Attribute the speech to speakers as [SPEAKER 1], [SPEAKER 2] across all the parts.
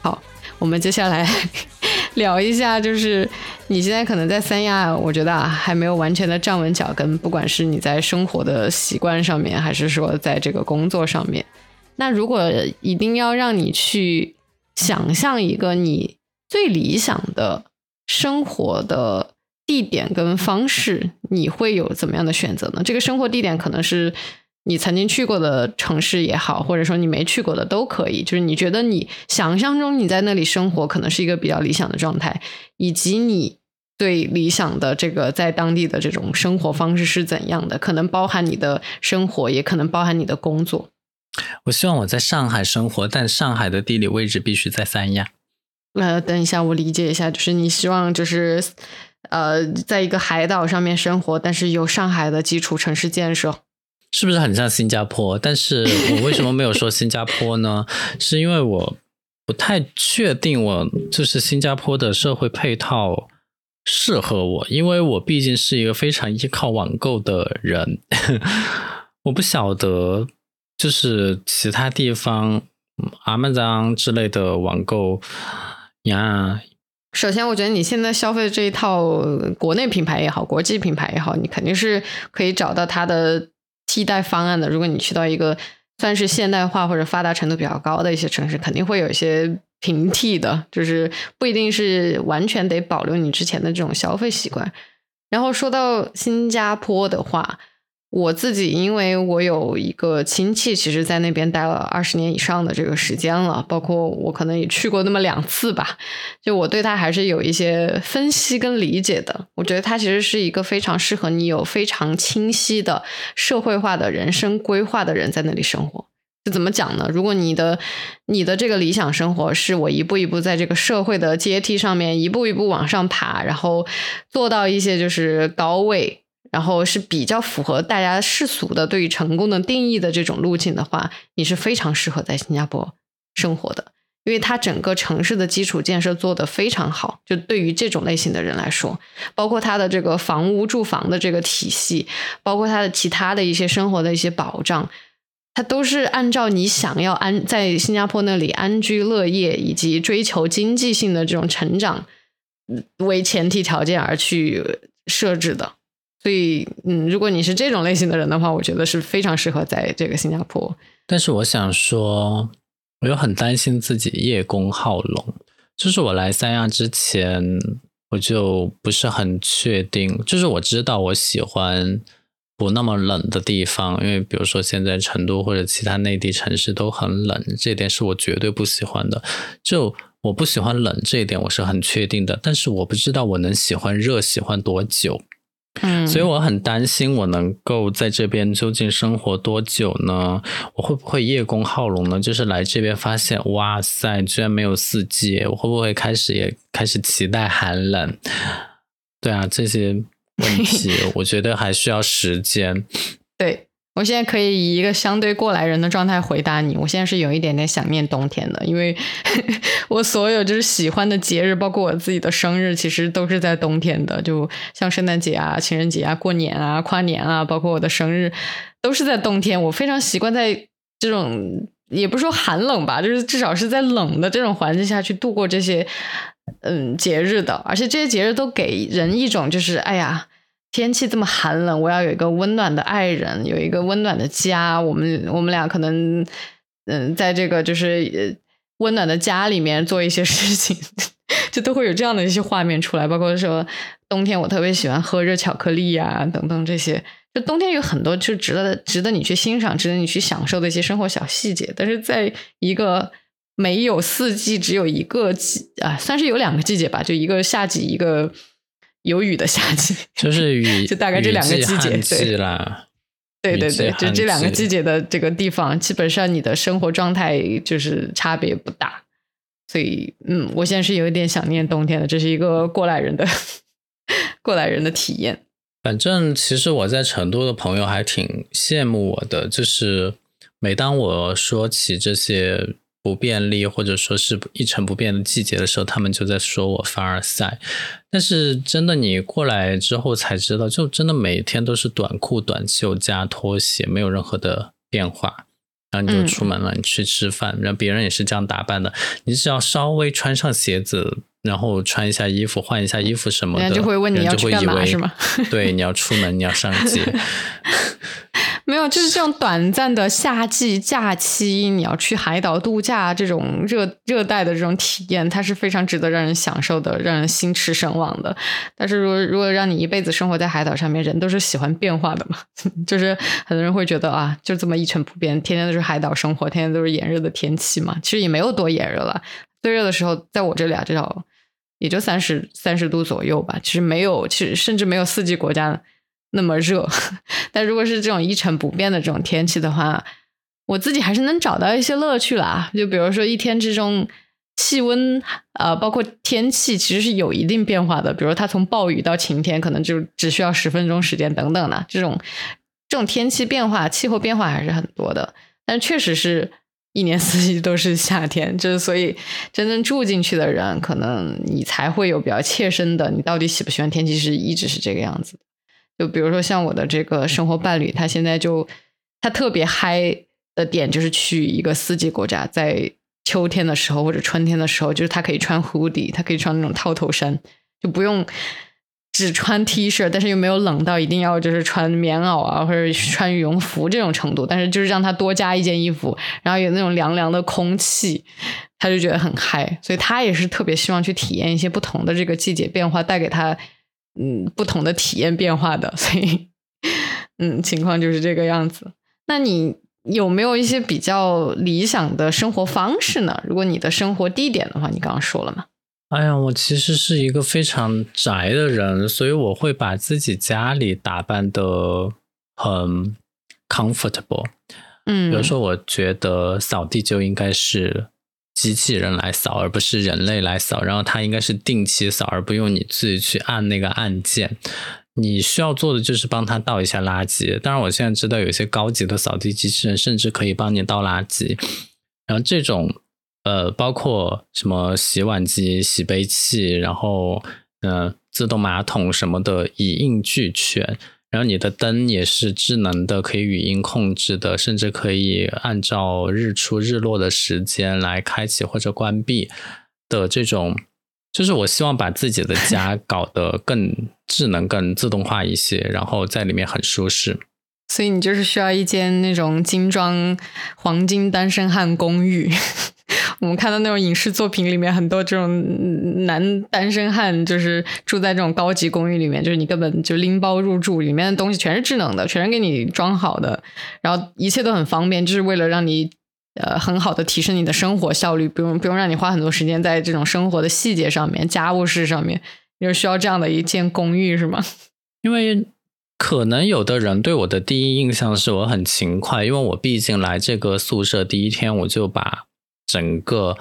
[SPEAKER 1] 好，我们接下来 聊一下，就是你现在可能在三亚，我觉得啊，还没有完全的站稳脚跟，不管是你在生活的习惯上面，还是说在这个工作上面。那如果一定要让你去想象一个你最理想的生活的地点跟方式，你会有怎么样的选择呢？这个生活地点可能是。你曾经去过的城市也好，或者说你没去过的都可以，就是你觉得你想象中你在那里生活可能是一个比较理想的状态，以及你对理想的这个在当地的这种生活方式是怎样的，可能包含你的生活，也可能包含你的工作。
[SPEAKER 2] 我希望我在上海生活，但上海的地理位置必须在三亚。
[SPEAKER 1] 呃，等一下，我理解一下，就是你希望就是呃，在一个海岛上面生活，但是有上海的基础城市建设。
[SPEAKER 2] 是不是很像新加坡？但是 我为什么没有说新加坡呢？是因为我不太确定，我就是新加坡的社会配套适合我，因为我毕竟是一个非常依靠网购的人，我不晓得就是其他地方阿曼章之类的网购呀。
[SPEAKER 1] 首先，我觉得你现在消费这一套国内品牌也好，国际品牌也好，你肯定是可以找到它的。替代方案的，如果你去到一个算是现代化或者发达程度比较高的一些城市，肯定会有一些平替的，就是不一定是完全得保留你之前的这种消费习惯。然后说到新加坡的话。我自己，因为我有一个亲戚，其实在那边待了二十年以上的这个时间了，包括我可能也去过那么两次吧，就我对他还是有一些分析跟理解的。我觉得他其实是一个非常适合你有非常清晰的社会化的人生规划的人在那里生活。就怎么讲呢？如果你的你的这个理想生活是我一步一步在这个社会的阶梯上面一步一步往上爬，然后做到一些就是高位。然后是比较符合大家世俗的对于成功的定义的这种路径的话，你是非常适合在新加坡生活的，因为它整个城市的基础建设做得非常好。就对于这种类型的人来说，包括它的这个房屋住房的这个体系，包括它的其他的一些生活的一些保障，它都是按照你想要安在新加坡那里安居乐业以及追求经济性的这种成长为前提条件而去设置的。所以，嗯，如果你是这种类型的人的话，我觉得是非常适合在这个新加坡。
[SPEAKER 2] 但是，我想说，我又很担心自己叶公好龙。就是我来三亚之前，我就不是很确定。就是我知道我喜欢不那么冷的地方，因为比如说现在成都或者其他内地城市都很冷，这点是我绝对不喜欢的。就我不喜欢冷这一点，我是很确定的。但是我不知道我能喜欢热喜欢多久。
[SPEAKER 1] 嗯，
[SPEAKER 2] 所以我很担心，我能够在这边究竟生活多久呢？我会不会叶公好龙呢？就是来这边发现，哇塞，居然没有四季，我会不会开始也开始期待寒冷？对啊，这些问题，我觉得还需要时间。
[SPEAKER 1] 对。我现在可以以一个相对过来人的状态回答你。我现在是有一点点想念冬天的，因为 我所有就是喜欢的节日，包括我自己的生日，其实都是在冬天的。就像圣诞节啊、情人节啊、过年啊、跨年啊，包括我的生日，都是在冬天。我非常习惯在这种也不说寒冷吧，就是至少是在冷的这种环境下去度过这些嗯节日的。而且这些节日都给人一种就是哎呀。天气这么寒冷，我要有一个温暖的爱人，有一个温暖的家。我们我们俩可能，嗯，在这个就是温暖的家里面做一些事情，就都会有这样的一些画面出来。包括说冬天，我特别喜欢喝热巧克力呀，等等这些。就冬天有很多就值得值得你去欣赏、值得你去享受的一些生活小细节。但是在一个没有四季，只有一个季啊，算是有两个季节吧，就一个夏季，一个。有雨的夏季，
[SPEAKER 2] 就是雨，
[SPEAKER 1] 就大概这两个季节，
[SPEAKER 2] 对
[SPEAKER 1] 啦。对对对，就这两个季节的这个地方，基本上你的生活状态就是差别不大。所以，嗯，我现在是有一点想念冬天的，这是一个过来人的 过来人的体验。
[SPEAKER 2] 反正其实我在成都的朋友还挺羡慕我的，就是每当我说起这些。不便利，或者说是一成不变的季节的时候，他们就在说我凡尔赛。但是真的，你过来之后才知道，就真的每天都是短裤、短袖加拖鞋，没有任何的变化。然后你就出门了，你去吃饭，然后别人也是这样打扮的，你只要稍微穿上鞋子，然后穿一下衣服，换一下衣服什么的，
[SPEAKER 1] 人家就会问你要去干嘛，是吗？
[SPEAKER 2] 对，你要出门，你要上街。
[SPEAKER 1] 没有，就是这种短暂的夏季假期，你要去海岛度假，这种热热带的这种体验，它是非常值得让人享受的，让人心驰神往的。但是，如果如果让你一辈子生活在海岛上面，人都是喜欢变化的嘛，就是很多人会觉得啊，就这么一成不变，天天都是海岛生活，天天都是炎热的天气嘛。其实也没有多炎热了，最热的时候在我这里啊，至少也就三十三十度左右吧。其实没有，其实甚至没有四季国家。那么热，但如果是这种一成不变的这种天气的话，我自己还是能找到一些乐趣啦。就比如说一天之中气温，呃，包括天气其实是有一定变化的。比如它从暴雨到晴天，可能就只需要十分钟时间等等的。这种这种天气变化、气候变化还是很多的。但确实是一年四季都是夏天，就是所以真正住进去的人，可能你才会有比较切身的，你到底喜不喜欢天气是一直是这个样子。就比如说像我的这个生活伴侣，他现在就他特别嗨的点就是去一个四季国家，在秋天的时候或者春天的时候，就是他可以穿湖底他可以穿那种套头衫，就不用只穿 T 恤，但是又没有冷到一定要就是穿棉袄啊或者穿羽绒服这种程度，但是就是让他多加一件衣服，然后有那种凉凉的空气，他就觉得很嗨，所以他也是特别希望去体验一些不同的这个季节变化带给他。嗯，不同的体验变化的，所以，嗯，情况就是这个样子。那你有没有一些比较理想的生活方式呢？如果你的生活地点的话，你刚刚说了嘛？
[SPEAKER 2] 哎呀，我其实是一个非常宅的人，所以我会把自己家里打扮的很 comfortable。
[SPEAKER 1] 嗯，
[SPEAKER 2] 比如说，我觉得扫地就应该是。机器人来扫，而不是人类来扫。然后它应该是定期扫，而不用你自己去按那个按键。你需要做的就是帮他倒一下垃圾。当然，我现在知道有些高级的扫地机器人甚至可以帮你倒垃圾。然后这种呃，包括什么洗碗机、洗杯器，然后嗯，自动马桶什么的，一应俱全。然后你的灯也是智能的，可以语音控制的，甚至可以按照日出日落的时间来开启或者关闭的这种，就是我希望把自己的家搞得更智能、更自动化一些，然后在里面很舒适。
[SPEAKER 1] 所以你就是需要一间那种精装黄金单身汉公寓。我们看到那种影视作品里面，很多这种男单身汉就是住在这种高级公寓里面，就是你根本就拎包入住，里面的东西全是智能的，全是给你装好的，然后一切都很方便，就是为了让你呃很好的提升你的生活效率，不用不用让你花很多时间在这种生活的细节上面、家务事上面，就需要这样的一间公寓是吗？
[SPEAKER 2] 因为可能有的人对我的第一印象是我很勤快，因为我毕竟来这个宿舍第一天我就把。整个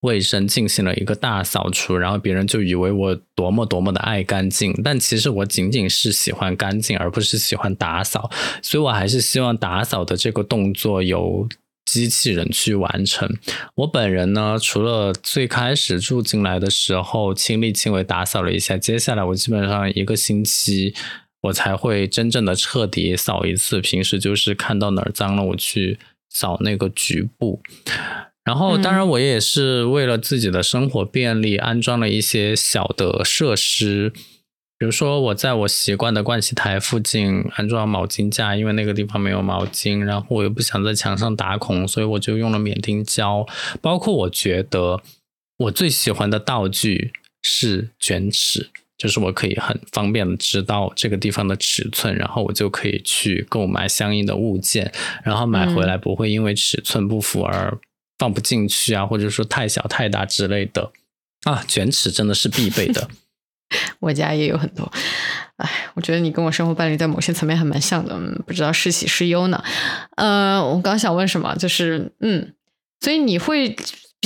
[SPEAKER 2] 卫生进行了一个大扫除，然后别人就以为我多么多么的爱干净，但其实我仅仅是喜欢干净，而不是喜欢打扫，所以我还是希望打扫的这个动作由机器人去完成。我本人呢，除了最开始住进来的时候亲力亲为打扫了一下，接下来我基本上一个星期我才会真正的彻底扫一次，平时就是看到哪儿脏了，我去扫那个局部。然后，当然，我也是为了自己的生活便利，安装了一些小的设施，比如说我在我习惯的盥洗台附近安装毛巾架，因为那个地方没有毛巾，然后我又不想在墙上打孔，所以我就用了免钉胶。包括我觉得我最喜欢的道具是卷尺，就是我可以很方便的知道这个地方的尺寸，然后我就可以去购买相应的物件，然后买回来不会因为尺寸不符而。放不进去啊，或者说太小太大之类的啊，卷尺真的是必备的。
[SPEAKER 1] 我家也有很多，哎，我觉得你跟我生活伴侣在某些层面还蛮像的，不知道是喜是忧呢。呃，我刚想问什么，就是嗯，所以你会。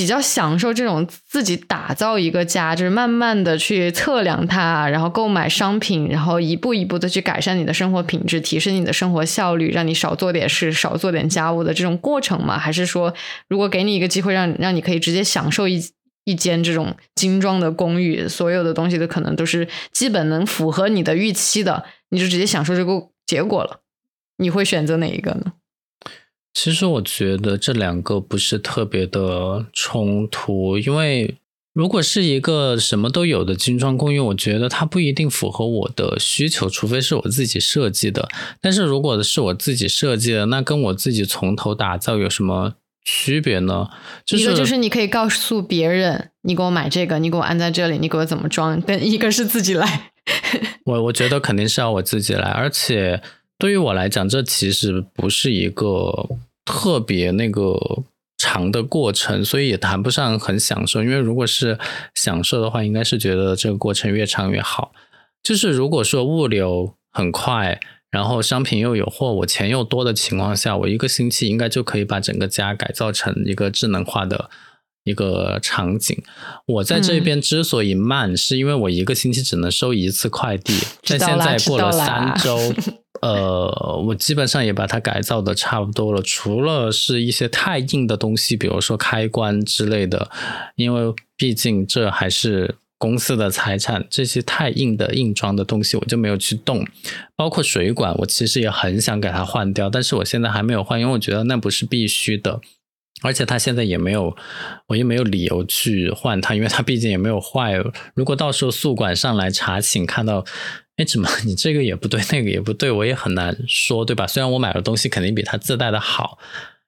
[SPEAKER 1] 比较享受这种自己打造一个家，就是慢慢的去测量它，然后购买商品，然后一步一步的去改善你的生活品质，提升你的生活效率，让你少做点事，少做点家务的这种过程吗？还是说，如果给你一个机会，让让你可以直接享受一一间这种精装的公寓，所有的东西都可能都是基本能符合你的预期的，你就直接享受这个结果了？你会选择哪一个呢？
[SPEAKER 2] 其实我觉得这两个不是特别的冲突，因为如果是一个什么都有的精装公寓，我觉得它不一定符合我的需求，除非是我自己设计的。但是如果是我自己设计的，那跟我自己从头打造有什么区别呢？
[SPEAKER 1] 一个就是你可以告诉别人，你给我买这个，你给我安在这里，你给我怎么装；跟一个是自己来。
[SPEAKER 2] 我我觉得肯定是要我自己来，而且。对于我来讲，这其实不是一个特别那个长的过程，所以也谈不上很享受。因为如果是享受的话，应该是觉得这个过程越长越好。就是如果说物流很快，然后商品又有货，我钱又多的情况下，我一个星期应该就可以把整个家改造成一个智能化的一个场景。我在这边之所以慢，是因为我一个星期只能收一次快递，但现在过了三周。呃，我基本上也把它改造的差不多了，除了是一些太硬的东西，比如说开关之类的，因为毕竟这还是公司的财产，这些太硬的硬装的东西我就没有去动。包括水管，我其实也很想给它换掉，但是我现在还没有换，因为我觉得那不是必须的，而且它现在也没有，我也没有理由去换它，因为它毕竟也没有坏。如果到时候宿管上来查寝看到。哎，怎么你这个也不对，那个也不对，我也很难说，对吧？虽然我买的东西肯定比他自带的好，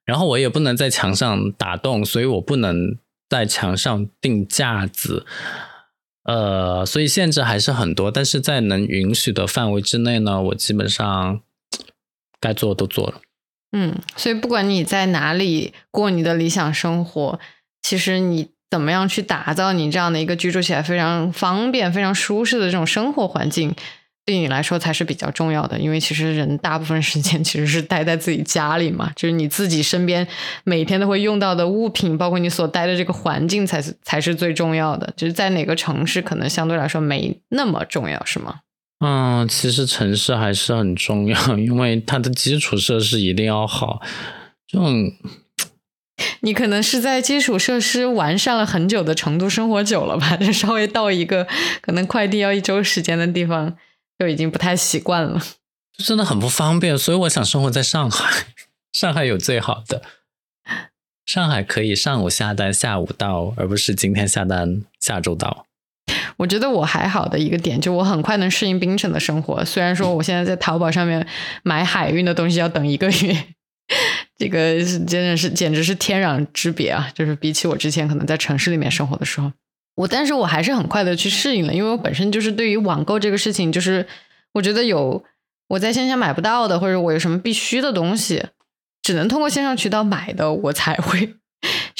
[SPEAKER 2] 然后我也不能在墙上打洞，所以我不能在墙上钉架子，呃，所以限制还是很多。但是在能允许的范围之内呢，我基本上该做的都做了。
[SPEAKER 1] 嗯，所以不管你在哪里过你的理想生活，其实你。怎么样去打造你这样的一个居住起来非常方便、非常舒适的这种生活环境，对你来说才是比较重要的。因为其实人大部分时间 其实是待在自己家里嘛，就是你自己身边每天都会用到的物品，包括你所待的这个环境，才是才是最重要的。就是在哪个城市，可能相对来说没那么重要，是吗？
[SPEAKER 2] 嗯，其实城市还是很重要，因为它的基础设施一定要好，这种。
[SPEAKER 1] 你可能是在基础设施完善了很久的成都生活久了吧？就稍微到一个可能快递要一周时间的地方，就已经不太习惯了。
[SPEAKER 2] 真的很不方便，所以我想生活在上海。上海有最好的，上海可以上午下单下午到，而不是今天下单下周到。
[SPEAKER 1] 我觉得我还好的一个点，就我很快能适应冰城的生活。虽然说我现在在淘宝上面买海运的东西要等一个月。这个真的是简直是天壤之别啊！就是比起我之前可能在城市里面生活的时候，我但是我还是很快的去适应了，因为我本身就是对于网购这个事情，就是我觉得有我在线下买不到的，或者我有什么必须的东西，只能通过线上渠道买的，我才会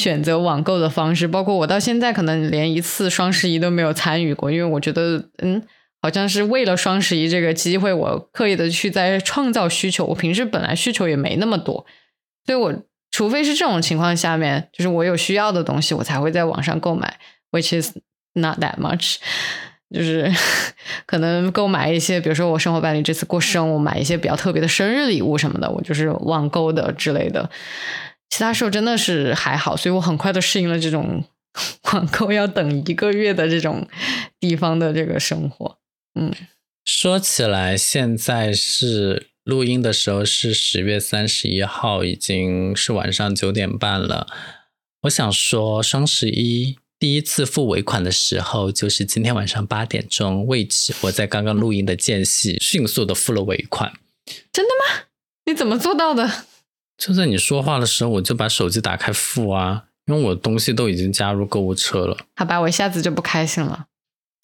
[SPEAKER 1] 选择网购的方式。包括我到现在可能连一次双十一都没有参与过，因为我觉得嗯。好像是为了双十一这个机会，我刻意的去在创造需求。我平时本来需求也没那么多，所以我除非是这种情况下面，就是我有需要的东西，我才会在网上购买，which is not that much。就是 可能购买一些，比如说我生活伴侣这次过生，我买一些比较特别的生日礼物什么的，我就是网购的之类的。其他时候真的是还好，所以我很快的适应了这种网购要等一个月的这种地方的这个生活。嗯，
[SPEAKER 2] 说起来，现在是录音的时候是十月三十一号，已经是晚上九点半了。我想说，双十一第一次付尾款的时候，就是今天晚上八点钟位置。我在刚刚录音的间隙，迅速的付了尾款。
[SPEAKER 1] 真的吗？你怎么做到的？
[SPEAKER 2] 就在你说话的时候，我就把手机打开付啊，因为我东西都已经加入购物车了。
[SPEAKER 1] 好吧，我一下子就不开心了。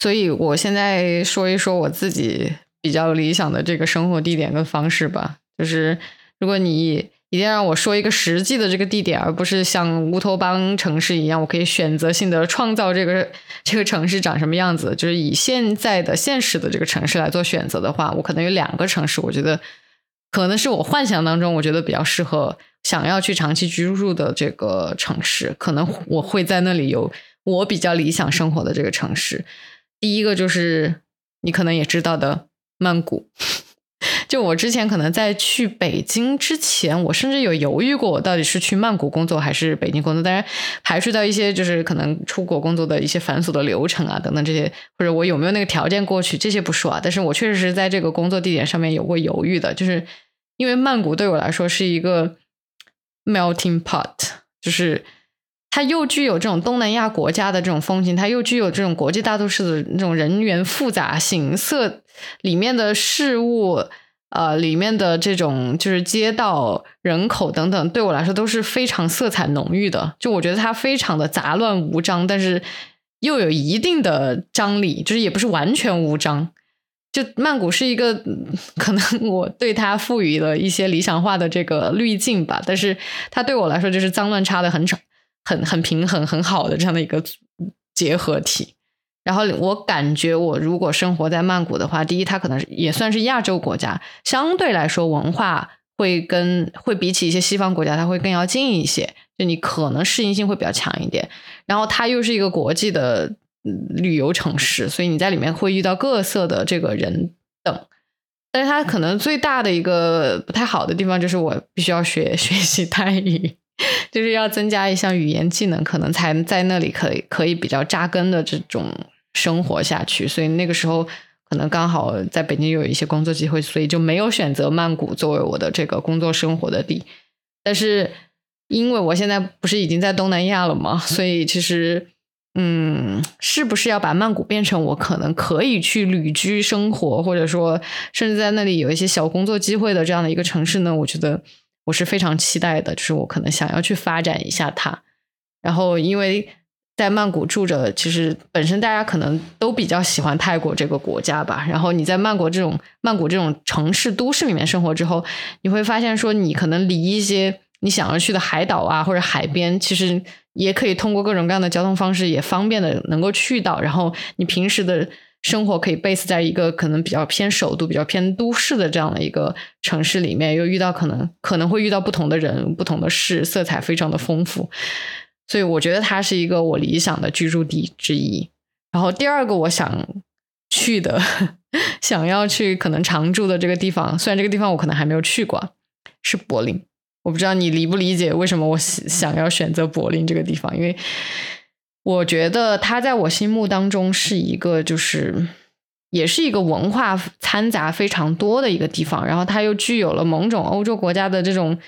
[SPEAKER 1] 所以，我现在说一说我自己比较理想的这个生活地点跟方式吧。就是，如果你一定让我说一个实际的这个地点，而不是像乌托邦城市一样，我可以选择性的创造这个这个城市长什么样子，就是以现在的现实的这个城市来做选择的话，我可能有两个城市，我觉得可能是我幻想当中我觉得比较适合想要去长期居住的这个城市，可能我会在那里有我比较理想生活的这个城市。第一个就是你可能也知道的曼谷，就我之前可能在去北京之前，我甚至有犹豫过，我到底是去曼谷工作还是北京工作。当然，排除掉一些就是可能出国工作的一些繁琐的流程啊等等这些，或者我有没有那个条件过去，这些不说啊。但是我确实是在这个工作地点上面有过犹豫的，就是因为曼谷对我来说是一个 melting pot，就是它又具有这种东南亚国家的这种风情，它又具有这种国际大都市的那种人员复杂性，色里面的事物，呃，里面的这种就是街道、人口等等，对我来说都是非常色彩浓郁的。就我觉得它非常的杂乱无章，但是又有一定的张力，就是也不是完全无章。就曼谷是一个，可能我对它赋予了一些理想化的这个滤镜吧，但是它对我来说就是脏乱差的很少，很很平衡很好的这样的一个结合体。然后我感觉我如果生活在曼谷的话，第一，它可能也算是亚洲国家，相对来说文化会跟会比起一些西方国家，它会更要近一些，就你可能适应性会比较强一点。然后它又是一个国际的。旅游城市，所以你在里面会遇到各色的这个人等，但是它可能最大的一个不太好的地方就是我必须要学学习泰语，就是要增加一项语言技能，可能才在那里可以可以比较扎根的这种生活下去。所以那个时候可能刚好在北京有一些工作机会，所以就没有选择曼谷作为我的这个工作生活的地。但是因为我现在不是已经在东南亚了嘛，所以其实。嗯，是不是要把曼谷变成我可能可以去旅居生活，或者说甚至在那里有一些小工作机会的这样的一个城市呢？我觉得我是非常期待的，就是我可能想要去发展一下它。然后，因为在曼谷住着，其实本身大家可能都比较喜欢泰国这个国家吧。然后你在曼谷这种曼谷这种城市都市里面生活之后，你会发现说，你可能离一些你想要去的海岛啊或者海边，其实。也可以通过各种各样的交通方式，也方便的能够去到。然后你平时的生活可以 base 在一个可能比较偏首都、比较偏都市的这样的一个城市里面，又遇到可能可能会遇到不同的人、不同的事，色彩非常的丰富。所以我觉得它是一个我理想的居住地之一。然后第二个我想去的、想要去可能常住的这个地方，虽然这个地方我可能还没有去过，是柏林。我不知道你理不理解为什么我想要选择柏林这个地方，因为我觉得它在我心目当中是一个，就是也是一个文化掺杂非常多的一个地方，然后它又具有了某种欧洲国家的这种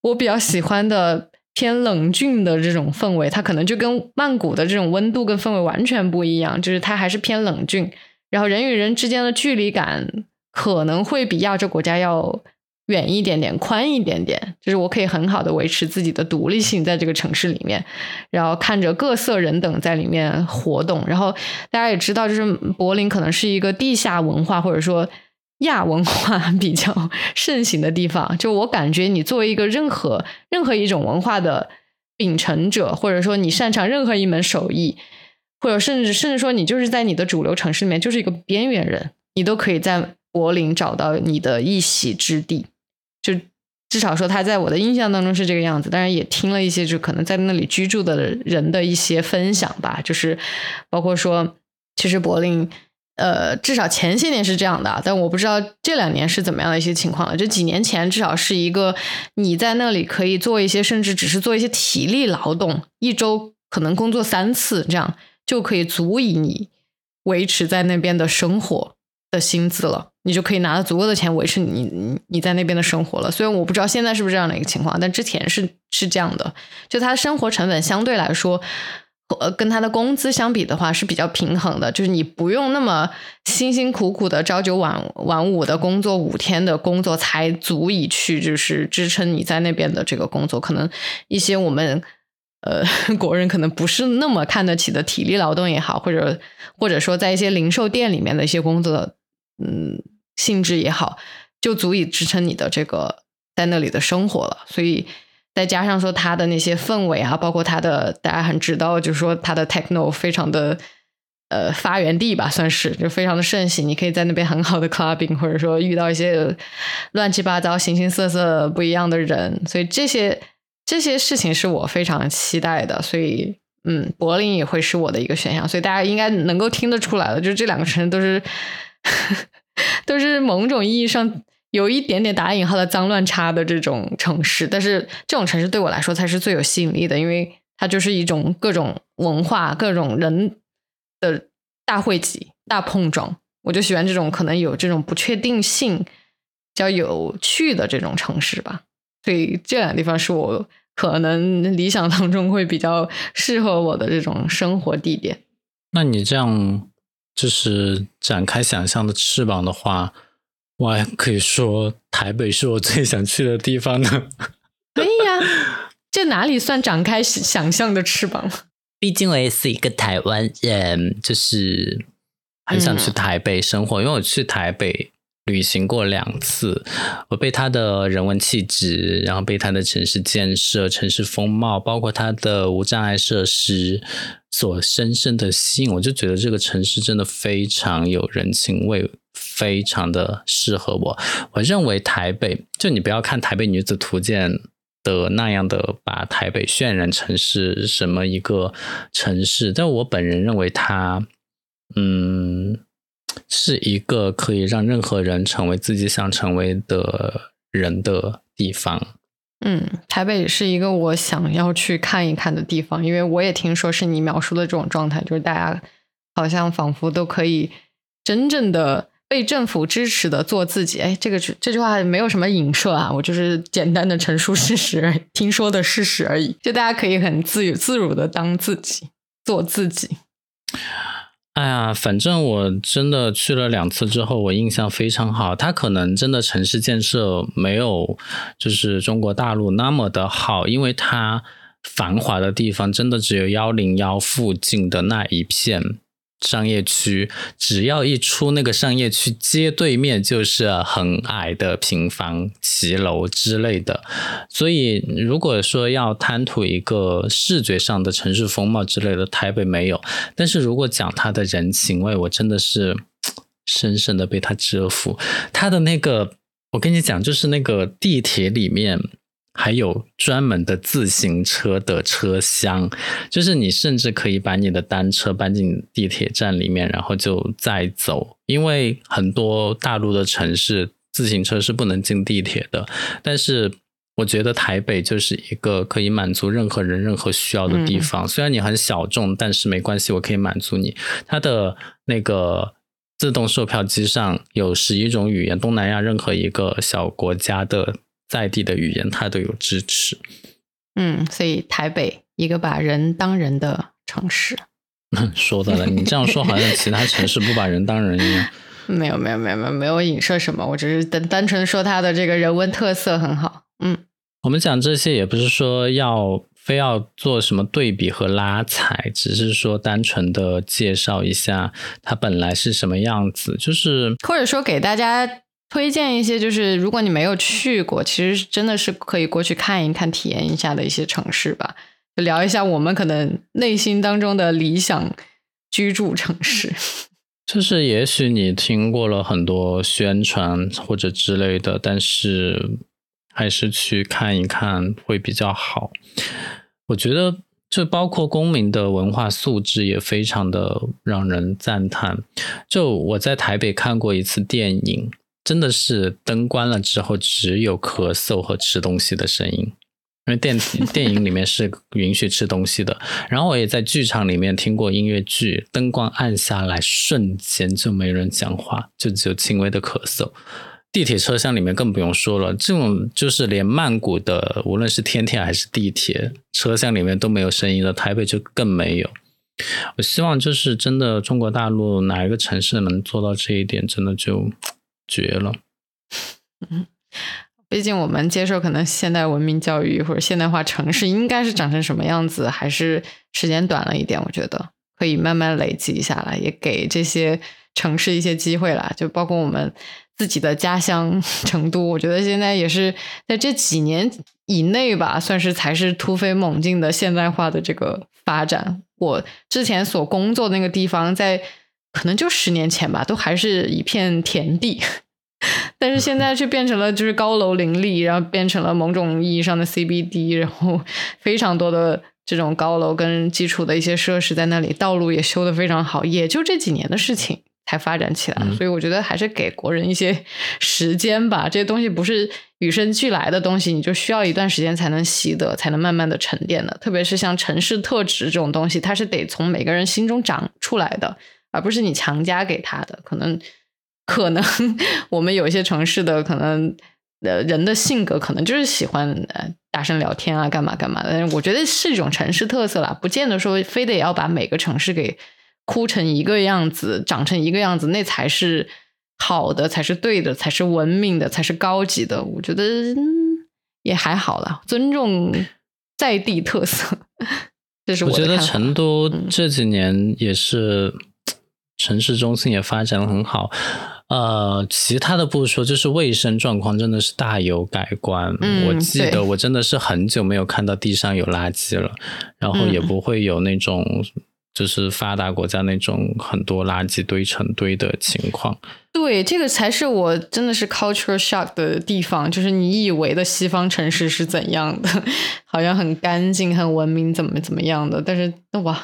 [SPEAKER 1] 我比较喜欢的偏冷峻的这种氛围，它可能就跟曼谷的这种温度跟氛围完全不一样，就是它还是偏冷峻，然后人与人之间的距离感可能会比亚洲国家要。远一点点，宽一点点，就是我可以很好的维持自己的独立性，在这个城市里面，然后看着各色人等在里面活动。然后大家也知道，就是柏林可能是一个地下文化或者说亚文化比较盛行的地方。就我感觉，你作为一个任何任何一种文化的秉承者，或者说你擅长任何一门手艺，或者甚至甚至说你就是在你的主流城市里面就是一个边缘人，你都可以在柏林找到你的一席之地。就至少说他在我的印象当中是这个样子，当然也听了一些就可能在那里居住的人的一些分享吧，就是包括说，其实柏林，呃，至少前些年是这样的，但我不知道这两年是怎么样的一些情况了。就几年前至少是一个你在那里可以做一些，甚至只是做一些体力劳动，一周可能工作三次，这样就可以足以你维持在那边的生活的薪资了。你就可以拿到足够的钱维持你你在那边的生活了。虽然我不知道现在是不是这样的一个情况，但之前是是这样的。就他生活成本相对来说，呃，跟他的工资相比的话是比较平衡的。就是你不用那么辛辛苦苦的朝九晚晚五的工作五天的工作才足以去就是支撑你在那边的这个工作。可能一些我们呃 国人可能不是那么看得起的体力劳动也好，或者或者说在一些零售店里面的一些工作，嗯。性质也好，就足以支撑你的这个在那里的生活了。所以再加上说它的那些氛围啊，包括它的大家很知道，就是说它的 techno 非常的呃发源地吧，算是就非常的盛行。你可以在那边很好的 clubbing，或者说遇到一些乱七八糟、形形色色不一样的人。所以这些这些事情是我非常期待的。所以嗯，柏林也会是我的一个选项。所以大家应该能够听得出来了，就是这两个城市都是。都是某种意义上有一点点打引号的脏乱差的这种城市，但是这种城市对我来说才是最有吸引力的，因为它就是一种各种文化、各种人的大汇集、大碰撞。我就喜欢这种可能有这种不确定性、比较有趣的这种城市吧。所以这两个地方是我可能理想当中会比较适合我的这种生活地点。
[SPEAKER 2] 那你这样就是展开想象的翅膀的话，我还可以说台北是我最想去的地方呢。
[SPEAKER 1] 可以呀，这哪里算展开想象的翅膀？
[SPEAKER 2] 毕竟我也是一个台湾人，就是很想去台北生活，因为我去台北旅行过两次，我被它的人文气质，然后被它的城市建设、城市风貌，包括它的无障碍设施所深深的吸引。我就觉得这个城市真的非常有人情味，非常的适合我。我认为台北，就你不要看《台北女子图鉴》。的那样的把台北渲染成是什么一个城市？但我本人认为它，嗯，是一个可以让任何人成为自己想成为的人的地方。
[SPEAKER 1] 嗯，台北是一个我想要去看一看的地方，因为我也听说是你描述的这种状态，就是大家好像仿佛都可以真正的。被政府支持的做自己，哎，这个这句话没有什么影射啊，我就是简单的陈述事实，听说的事实而已。就大家可以很自由自如的当自己，做自己。
[SPEAKER 2] 哎呀，反正我真的去了两次之后，我印象非常好。它可能真的城市建设没有就是中国大陆那么的好，因为它繁华的地方真的只有幺零幺附近的那一片。商业区，只要一出那个商业区，街对面就是很矮的平房、骑楼之类的。所以，如果说要贪图一个视觉上的城市风貌之类的，台北没有。但是如果讲它的人情味，我真的是深深的被它折服。它的那个，我跟你讲，就是那个地铁里面。还有专门的自行车的车厢，就是你甚至可以把你的单车搬进地铁站里面，然后就再走。因为很多大陆的城市自行车是不能进地铁的，但是我觉得台北就是一个可以满足任何人任何需要的地方。虽然你很小众，但是没关系，我可以满足你。它的那个自动售票机上有十一种语言，东南亚任何一个小国家的。在地的语言，它都有支持。
[SPEAKER 1] 嗯，所以台北一个把人当人的城市。
[SPEAKER 2] 说的了，你这样说好像其他城市不把人当人一样。
[SPEAKER 1] 没有，没有，没有，没有，没有影射什么，我只是单单纯说它的这个人文特色很好。嗯，
[SPEAKER 2] 我们讲这些也不是说要非要做什么对比和拉踩，只是说单纯的介绍一下它本来是什么样子，就是
[SPEAKER 1] 或者说给大家。推荐一些，就是如果你没有去过，其实真的是可以过去看一看、体验一下的一些城市吧。就聊一下我们可能内心当中的理想居住城市。
[SPEAKER 2] 就是也许你听过了很多宣传或者之类的，但是还是去看一看会比较好。我觉得，就包括公民的文化素质也非常的让人赞叹。就我在台北看过一次电影。真的是灯关了之后，只有咳嗽和吃东西的声音，因为电电影里面是允许吃东西的。然后我也在剧场里面听过音乐剧，灯光暗下来，瞬间就没人讲话，就只有轻微的咳嗽。地铁车厢里面更不用说了，这种就是连曼谷的，无论是天铁还是地铁车厢里面都没有声音的，台北就更没有。我希望就是真的，中国大陆哪一个城市能做到这一点，真的就。绝了，
[SPEAKER 1] 嗯，毕竟我们接受可能现代文明教育或者现代化城市应该是长成什么样子，还是时间短了一点。我觉得可以慢慢累积一下来，也给这些城市一些机会啦。就包括我们自己的家乡 成都，我觉得现在也是在这几年以内吧，算是才是突飞猛进的现代化的这个发展。我之前所工作那个地方在。可能就十年前吧，都还是一片田地，但是现在却变成了就是高楼林立，然后变成了某种意义上的 CBD，然后非常多的这种高楼跟基础的一些设施在那里，道路也修的非常好，也就这几年的事情才发展起来，所以我觉得还是给国人一些时间吧，这些东西不是与生俱来的东西，你就需要一段时间才能习得，才能慢慢的沉淀的，特别是像城市特质这种东西，它是得从每个人心中长出来的。而不是你强加给他的，可能可能我们有一些城市的可能呃人的性格可能就是喜欢呃大声聊天啊，干嘛干嘛的。我觉得是一种城市特色啦，不见得说非得要把每个城市给哭成一个样子，长成一个样子，那才是好的，才是对的，才是文明的，才是高级的。我觉得也还好啦，尊重在地特色。这是
[SPEAKER 2] 我觉得成都这几年也是城市中心也发展的很好，呃，其他的不说，就是卫生状况真的是大有改观。
[SPEAKER 1] 嗯
[SPEAKER 2] 我记得我真的是很久没有看到地上有垃圾了，然后也
[SPEAKER 1] 嗯
[SPEAKER 2] 不会有那种就是发达国家那种很多垃圾堆成堆的情况。
[SPEAKER 1] 对，这个才是我真的是 culture shock 的地方，就是你以为的西方城市是怎样的，好像很干净、很文明，怎么怎么样的，但是哇，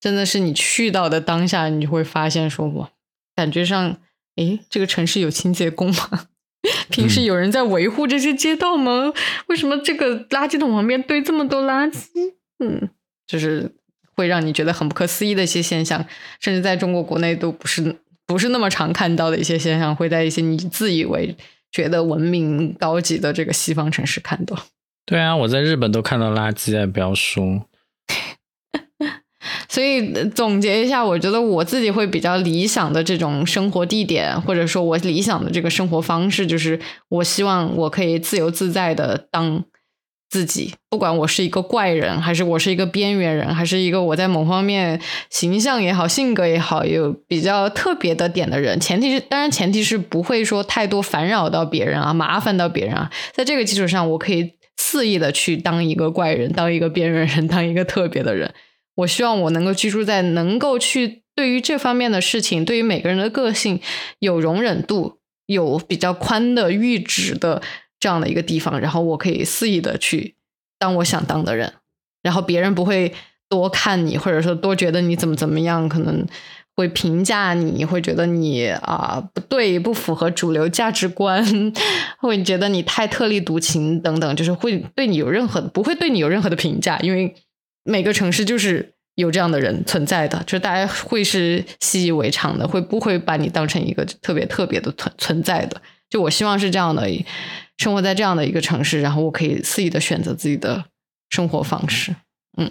[SPEAKER 1] 真的是你去到的当下，你就会发现说哇，感觉上，诶，这个城市有清洁工吗？平时有人在维护这些街道吗？为什么这个垃圾桶旁边堆这么多垃圾？嗯，就是会让你觉得很不可思议的一些现象，甚至在中国国内都不是不是那么常看到的一些现象，会在一些你自以为觉得文明高级的这个西方城市看到。
[SPEAKER 2] 对啊，我在日本都看到垃圾，不要说。
[SPEAKER 1] 所以总结一下，我觉得我自己会比较理想的这种生活地点，或者说我理想的这个生活方式，就是我希望我可以自由自在的当自己，不管我是一个怪人，还是我是一个边缘人，还是一个我在某方面形象也好、性格也好有比较特别的点的人。前提是，当然前提是不会说太多烦扰到别人啊，麻烦到别人啊。在这个基础上，我可以肆意的去当一个怪人，当一个边缘人，当一个特别的人。我希望我能够居住在能够去对于这方面的事情，对于每个人的个性有容忍度、有比较宽的阈值的这样的一个地方，然后我可以肆意的去当我想当的人，然后别人不会多看你，或者说多觉得你怎么怎么样，可能会评价你，会觉得你啊、不对，不符合主流价值观，会觉得你太特立独行等等，就是会对你有任何不会对你有任何的评价，因为每个城市就是有这样的人存在的，就大家会是习以为常的，会不会把你当成一个特别特别的存存在的？就我希望是这样的，生活在这样的一个城市，然后我可以肆意的选择自己的生活方式。嗯，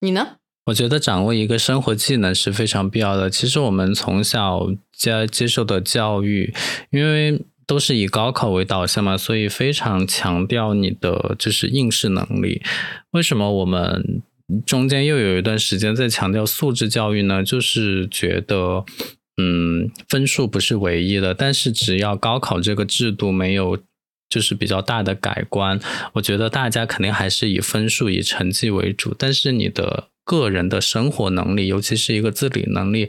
[SPEAKER 1] 你呢？
[SPEAKER 2] 我觉得掌握一个生活技能是非常必要的。其实我们从小接接受的教育，因为都是以高考为导向嘛，所以非常强调你的就是应试能力。为什么我们中间又有一段时间在强调素质教育呢？就是觉得，嗯，分数不是唯一的，但是只要高考这个制度没有就是比较大的改观，我觉得大家肯定还是以分数、以成绩为主，但是你的个人的生活能力，尤其是一个自理能力。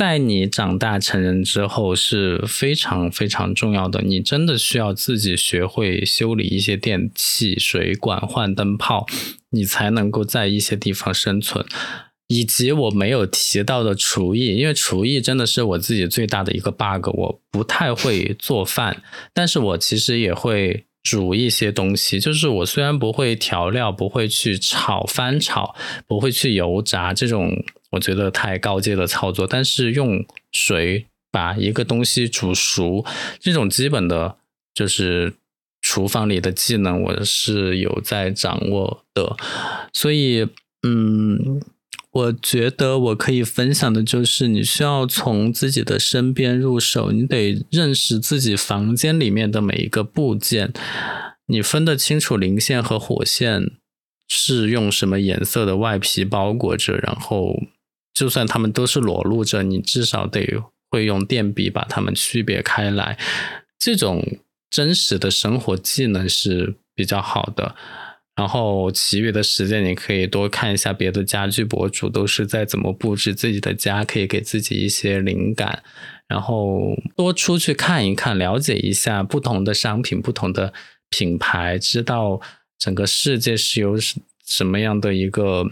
[SPEAKER 2] 在你长大成人之后是非常非常重要的，你真的需要自己学会修理一些电器、水管、换灯泡，你才能够在一些地方生存。以及我没有提到的厨艺，因为厨艺真的是我自己最大的一个 bug，我不太会做饭，但是我其实也会煮一些东西。就是我虽然不会调料，不会去炒翻炒，不会去油炸这种我觉得太高阶的操作，但是用水把一个东西煮熟，这种基本的就是厨房里的技能，我是有在掌握的。所以，嗯。我觉得我可以分享的就是，你需要从自己的身边入手，你得认识自己房间里面的每一个部件，你分得清楚零线和火线是用什么颜色的外皮包裹着，然后就算它们都是裸露着，你至少得会用电笔把它们区别开来。这种真实的生活技能是比较好的。然后其余的时间，你可以多看一下别的家居博主都是在怎么布置自己的家，可以给自己一些灵感。然后多出去看一看，了解一下不同的商品、不同的品牌，知道整个世界是由什么样的一个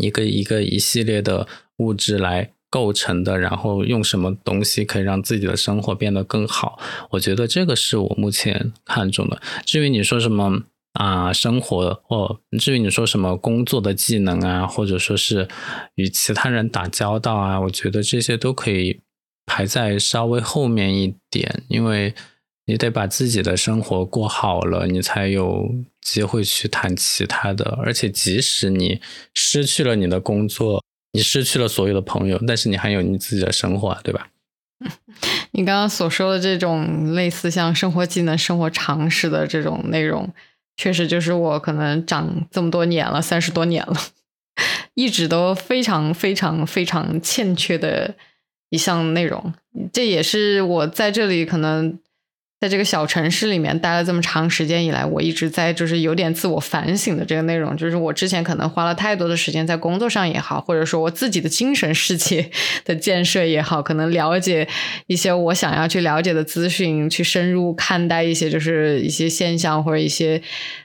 [SPEAKER 2] 一个一个一系列的物质来构成的，然后用什么东西可以让自己的生活变得更好。我觉得这个是我目前看中的。至于你说什么，啊，生活或至于你说什么工作的技能啊，或者说是与其他人打交道啊，我觉得这些都可以排在稍微后面一点，因为你得把自己的生活过好了，你才有机会去谈其他的。而且，即使你失去了你的工作，你失去了所有的朋友，但是你还有你自己的生活啊，对吧？
[SPEAKER 1] 你刚刚所说的这种类似像生活技能、生活常识的这种内容，确实就是我可能长这么多年了，三十多年了，一直都非常非常非常欠缺的一项内容。这也是我在这里可能。在这个小城市里面待了这么长时间以来，我一直在就是有点自我反省的这个内容，就是我之前可能花了太多的时间在工作上也好，或者说我自己的精神世界的建设也好，可能了解一些我想要去了解的资讯，去深入看待一些就是一些现象或者一些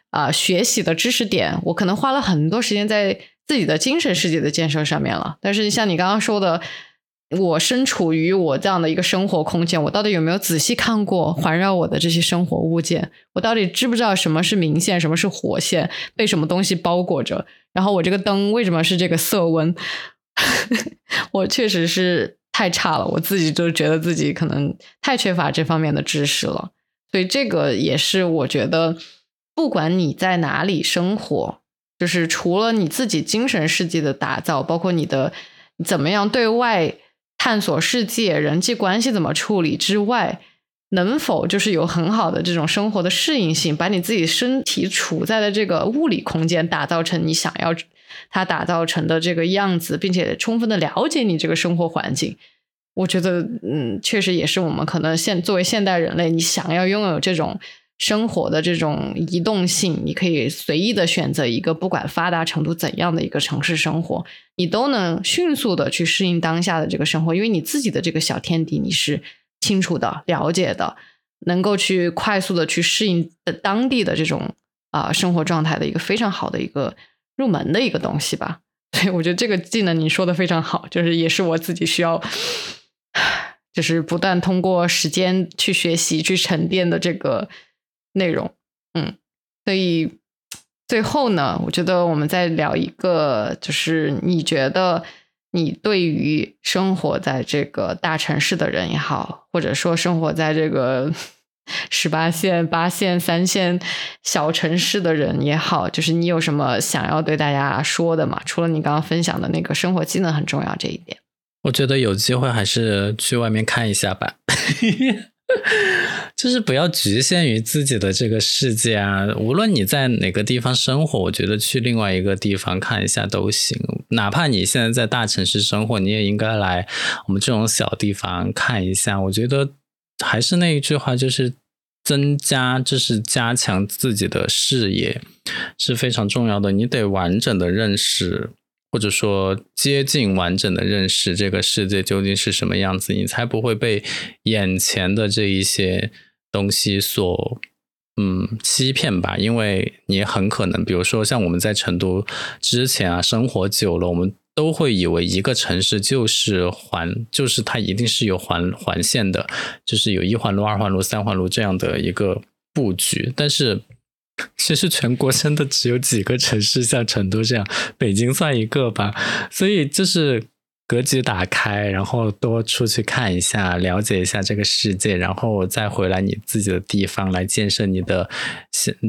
[SPEAKER 1] 啊学习的知识点，我可能花了很多时间在自己的精神世界的建设上面了。但是像你刚刚说的。我身处于我这样的一个生活空间，我到底有没有仔细看过环绕我的这些生活物件？我到底知不知道什么是明线，什么是火线，被什么东西包裹着？然后我这个灯为什么是这个色温？我确实是太差了，我自己就觉得自己可能太缺乏这方面的知识了。所以这个也是我觉得，不管你在哪里生活，就是除了你自己精神世界的打造，包括你的怎么样对外。探索世界、人际关系怎么处理之外，能否就是有很好的这种生活的适应性，把你自己身体处在的这个物理空间打造成你想要它打造成的这个样子，并且充分的了解你这个生活环境？我觉得，嗯，确实也是我们可能现作为现代人类，你想要拥有这种。生活的这种移动性，你可以随意的选择一个不管发达程度怎样的一个城市生活，你都能迅速的去适应当下的这个生活，因为你自己的这个小天地你是清楚的、了解的，能够去快速的去适应当地的这种啊生活状态的一个非常好的一个入门的一个东西吧。所以我觉得这个技能你说的非常好，就是也是我自己需要，就是不断通过时间去学习、去沉淀的这个。内容，嗯，所以最后呢，我觉得我们再聊一个，就是你觉得你对于生活在这个大城市的人也好，或者说生活在这个 十八线、八线、三线小城市的人也好，就是你有什么想要对大家说的吗？除了你刚刚分享的那个生活技能很重要这一点，
[SPEAKER 2] 我觉得有机会还是去外面看一下吧。就是不要局限于自己的这个世界啊！无论你在哪个地方生活，我觉得去另外一个地方看一下都行。哪怕你现在在大城市生活，你也应该来我们这种小地方看一下。我觉得还是那一句话，就是增加，就是加强自己的视野是非常重要的。你得完整的认识。或者说接近完整的认识这个世界究竟是什么样子，你才不会被眼前的这一些东西所嗯欺骗吧？因为你很可能，比如说像我们在成都之前啊，生活久了，我们都会以为一个城市就是环，就是它一定是有环环线的，就是有一环路、二环路、三环路这样的一个布局，但是。其实全国真的只有几个城市像成都这样，北京算一个吧。所以就是格局打开，然后多出去看一下，了解一下这个世界，然后再回来你自己的地方来建设你的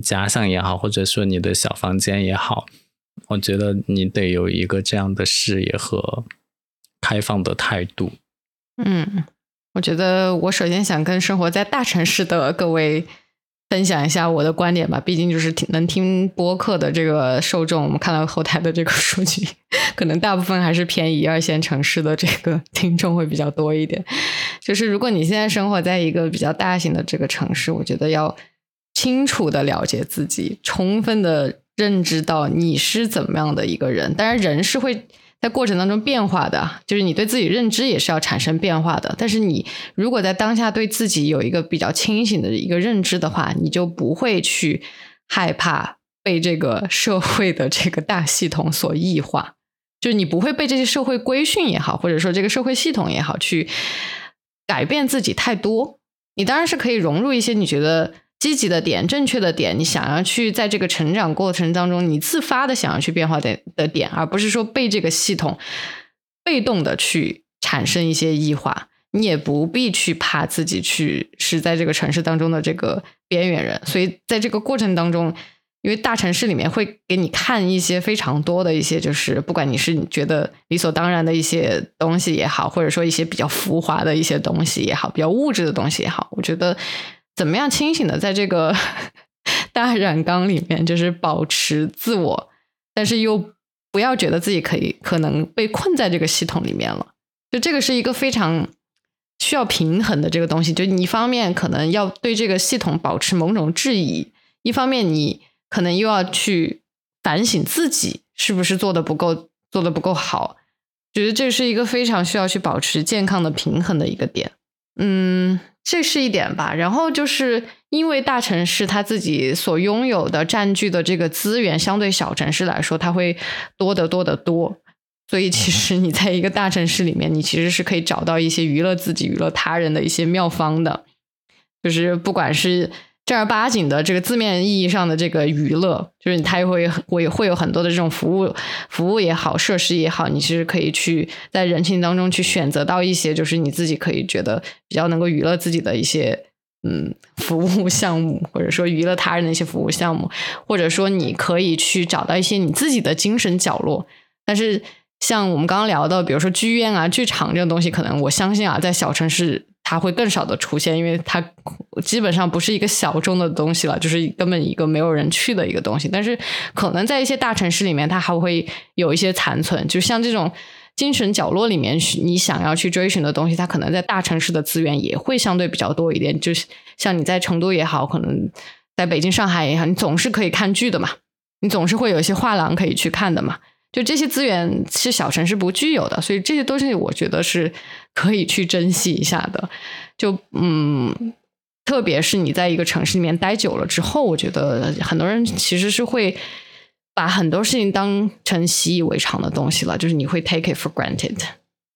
[SPEAKER 2] 家乡也好，或者说你的小房间也好。我觉得你得有一个这样的视野和开放的态度。
[SPEAKER 1] 嗯，我觉得我首先想跟生活在大城市的各位。分享一下我的观点吧，毕竟就是听能听播客的这个受众，我们看到后台的这个数据，可能大部分还是偏一二线城市的这个听众会比较多一点。就是如果你现在生活在一个比较大型的这个城市，我觉得要清楚的了解自己，充分的认知到你是怎么样的一个人。当然，人是会。在过程当中变化的，就是你对自己认知也是要产生变化的。但是你如果在当下对自己有一个比较清醒的一个认知的话，你就不会去害怕被这个社会的这个大系统所异化，就是你不会被这些社会规训也好，或者说这个社会系统也好，去改变自己太多。你当然是可以融入一些你觉得。积极的点，正确的点，你想要去在这个成长过程当中，你自发的想要去变化的的点，而不是说被这个系统被动的去产生一些异化。你也不必去怕自己去是在这个城市当中的这个边缘人。所以在这个过程当中，因为大城市里面会给你看一些非常多的一些，就是不管你是你觉得理所当然的一些东西也好，或者说一些比较浮华的一些东西也好，比较物质的东西也好，我觉得怎么样清醒的在这个 大染缸里面，就是保持自我，但是又不要觉得自己可以可能被困在这个系统里面了。就这个是一个非常需要平衡的这个东西，就你一方面可能要对这个系统保持某种质疑，一方面你。可能又要去反省自己是不是做的不够，做的不够好，觉得这是一个非常需要去保持健康的平衡的一个点。嗯，这是一点吧。然后就是因为大城市它自己所拥有的占据的这个资源，相对小城市来说，它会多得多得多。所以其实你在一个大城市里面，你其实是可以找到一些娱乐自己、娱乐他人的一些妙方的，就是不管是。正儿八经的这个字面意义上的这个娱乐，就是它会会会有很多的这种服务服务也好，设施也好，你其实可以去在人群当中去选择到一些，就是你自己可以觉得比较能够娱乐自己的一些嗯 服务项目，或者说娱乐他人的一些服务项目，或者说你可以去找到一些你自己的精神角落。但是像我们刚刚聊的，比如说剧院啊、剧场这种东西，可能我相信啊，在小城市。它会更少的出现，因为它基本上不是一个小众的东西了，就是根本一个没有人去的一个东西。但是可能在一些大城市里面，它还会有一些残存。就像这种精神角落里面，你想要去追寻的东西，它可能在大城市的资源也会相对比较多一点。就是像你在成都也好，可能在北京、上海也好，你总是可以看剧的嘛，你总是会有一些画廊可以去看的嘛。就这些资源是小城市不具有的，所以这些东西我觉得是可以去珍惜一下的。就嗯，特别是你在一个城市里面待久了之后，我觉得很多人其实是会把很多事情当成习以为常的东西了，就是你会 take it for granted。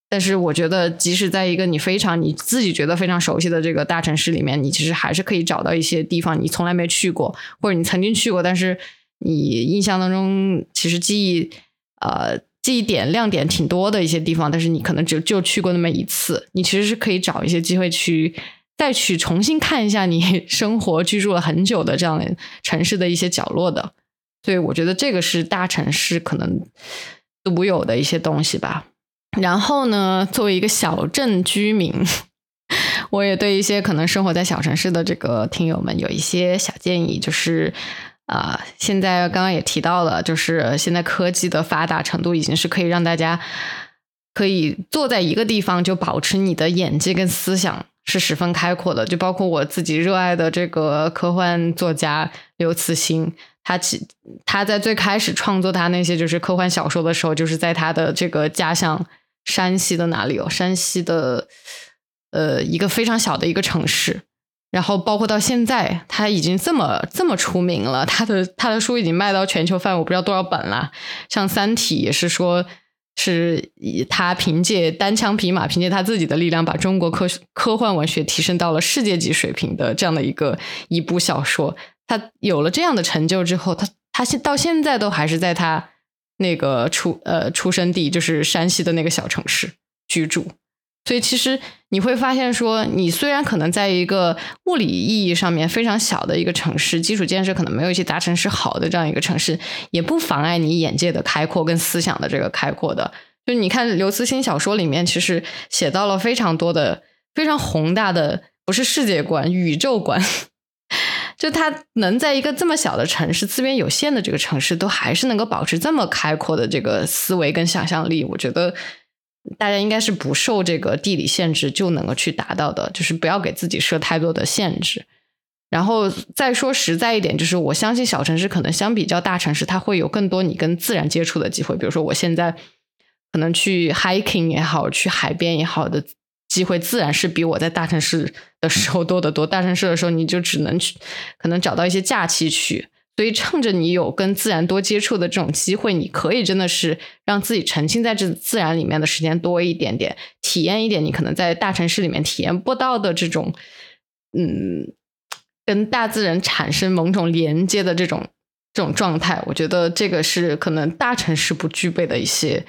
[SPEAKER 1] 但是我觉得，即使在一个你非常你自己觉得非常熟悉的这个大城市里面，你其实还是可以找到一些地方你从来没去过，或者你曾经去过，但是你印象当中其实记忆。呃，记忆点亮点挺多的一些地方，但是你可能只就去过那么一次，你其实是可以找一些机会去再去重新看一下你 生活居住了很久的这样的城市的一些角落的。所以我觉得这个是大城市可能独有的一些东西吧。然后呢，作为一个小镇居民，我也对一些可能生活在小城市的这个听友们有一些小建议，就是。啊，现在刚刚也提到了，就是现在科技的发达程度已经是可以让大家可以坐在一个地方就保持你的眼界跟思想是十分开阔的。就包括我自己热爱的这个科幻作家刘慈欣，他其他在最开始创作他那些就是科幻小说的时候，就是在他的这个家乡山西的哪里哦山西的呃一个非常小的一个城市。然后包括到现在，他已经这么这么出名了，他的他的书已经卖到全球范围，我不知道多少本了。像《三体》也是说，是以他凭借单枪匹马，凭借他自己的力量，把中国科科幻文学提升到了世界级水平的这样的一个一部小说。他有了这样的成就之后，他他现到现在都还是在他那个出呃出生地，就是山西的那个小城市居住。所以其实你会发现，说你虽然可能在一个物理意义上面非常小的一个城市，基础建设可能没有一些大城市好的这样一个城市，也不妨碍你眼界的开阔跟思想的这个开阔的。就你看刘慈欣小说里面，其实写到了非常多的非常宏大的，不是世界观、宇宙观。就他能在一个这么小的城市、资源有限的这个城市，都还是能够保持这么开阔的这个思维跟想象力，我觉得。大家应该是不受这个地理限制就能够去达到的，就是不要给自己设太多的限制。然后再说实在一点，就是我相信小城市可能相比较大城市，它会有更多你跟自然接触的机会。比如说，我现在可能去 hiking 也好，去海边也好的机会，自然是比我在大城市的时候多得多。大城市的时候，你就只能去，可能找到一些假期去。所以，趁着你有跟自然多接触的这种机会，你可以真的是让自己沉浸在这自然里面的时间多一点点，体验一点你可能在大城市里面体验不到的这种，嗯，跟大自然产生某种连接的这种这种状态。我觉得这个是可能大城市不具备的一些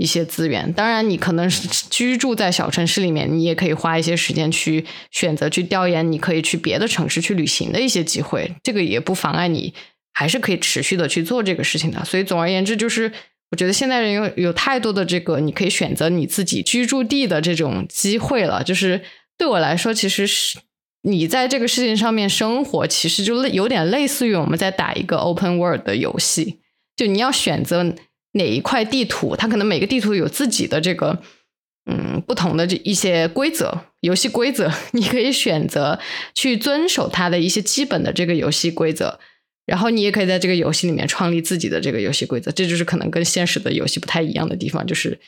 [SPEAKER 1] 一些资源。当然，你可能是居住在小城市里面，你也可以花一些时间去选择去调研，你可以去别的城市去旅行的一些机会。这个也不妨碍你还是可以持续的去做这个事情的。所以，总而言之，就是我觉得现在人有有太多的这个你可以选择你自己居住地的这种机会了。就是对我来说，其实是你在这个事情上面生活，其实就类有点类似于我们在打一个 open world 的游戏。就你要选择。哪一块地图，它可能每个地图有自己的这个嗯不同的这一些规则，游戏规则，你可以选择去遵守它的一些基本的这个游戏规则，然后你也可以在这个游戏里面创立自己的这个游戏规则，这就是可能跟现实的游戏不太一样的地方，就是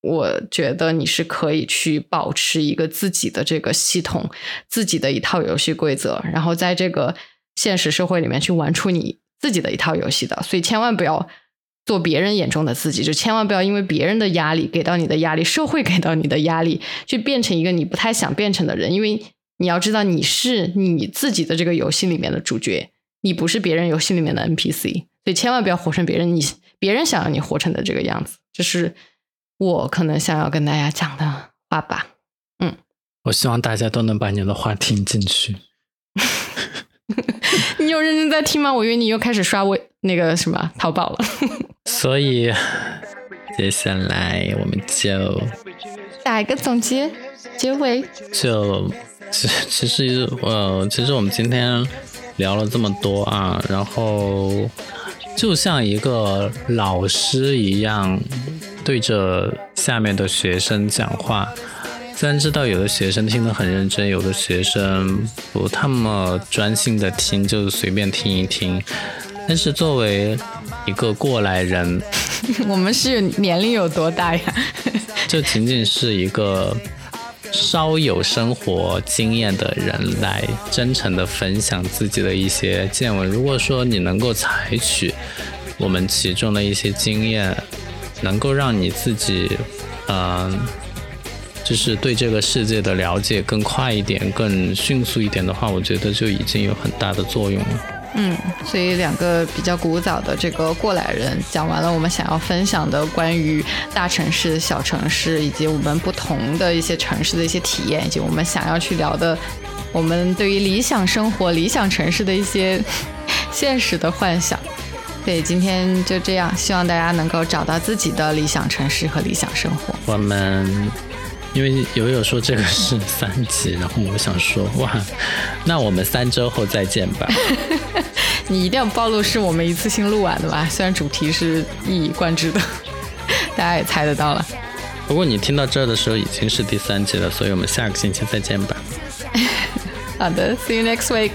[SPEAKER 1] 我觉得你是可以去保持一个自己的这个系统，自己的一套游戏规则，然后在这个现实社会里面去玩出你自己的一套游戏的，所以千万不要。做别人眼中的自己，就千万不要因为别人的压力给到你的压力，社会 给到你的压力，去变成一个你不太想变成的人。因为你要知道，你是你自己的这个游戏里面的主角，你不是别人游戏里面的 NPC。所以千万不要活成别人你别人想要你活成的这个样子。这是我可能想要跟大家讲的话吧。嗯，
[SPEAKER 2] 我希望大家都能把你的话听进去。
[SPEAKER 1] 你有认真在听吗？我以为你又开始刷微那个什么淘宝了。
[SPEAKER 2] 所以接下来我们就
[SPEAKER 1] 打一个总结结尾。
[SPEAKER 2] 就其其实呃，其实我们今天聊了这么多啊，然后就像一个老师一样，对着下面的学生讲话。虽然知道有的学生听得很认真，有的学生不那么专心的听，就随便听一听。但是作为一个过来人，
[SPEAKER 1] 我们是年龄有多大呀？
[SPEAKER 2] 就仅仅是一个稍有生活经验的人来真诚的分享自己的一些见闻。如果说你能够采取我们其中的一些经验，能够让你自己，嗯。就是对这个世界的了解更快一点、更迅速一点的话，我觉得就已经有很大的作用了。
[SPEAKER 1] 嗯，所以两个比较古早的这个过来人讲完了我们想要分享的关于大城市、小城市以及我们不同的一些城市的一些体验，以及我们想要去聊的我们对于理想生活、理想城市的一些现实的幻想。对，今天就这样，希望大家能够找到自己的理想城市和理想生活。
[SPEAKER 2] 我们。因为友友说这个是三集，然后我想说哇，那我们三周后再见吧。
[SPEAKER 1] 你一定要暴露是我们一次性录完的吧？虽然主题是一以贯之的，大家也猜得到了。
[SPEAKER 2] 不过你听到这儿的时候已经是第三集了，所以我们下个星期再见吧。
[SPEAKER 1] 好的，See you next week.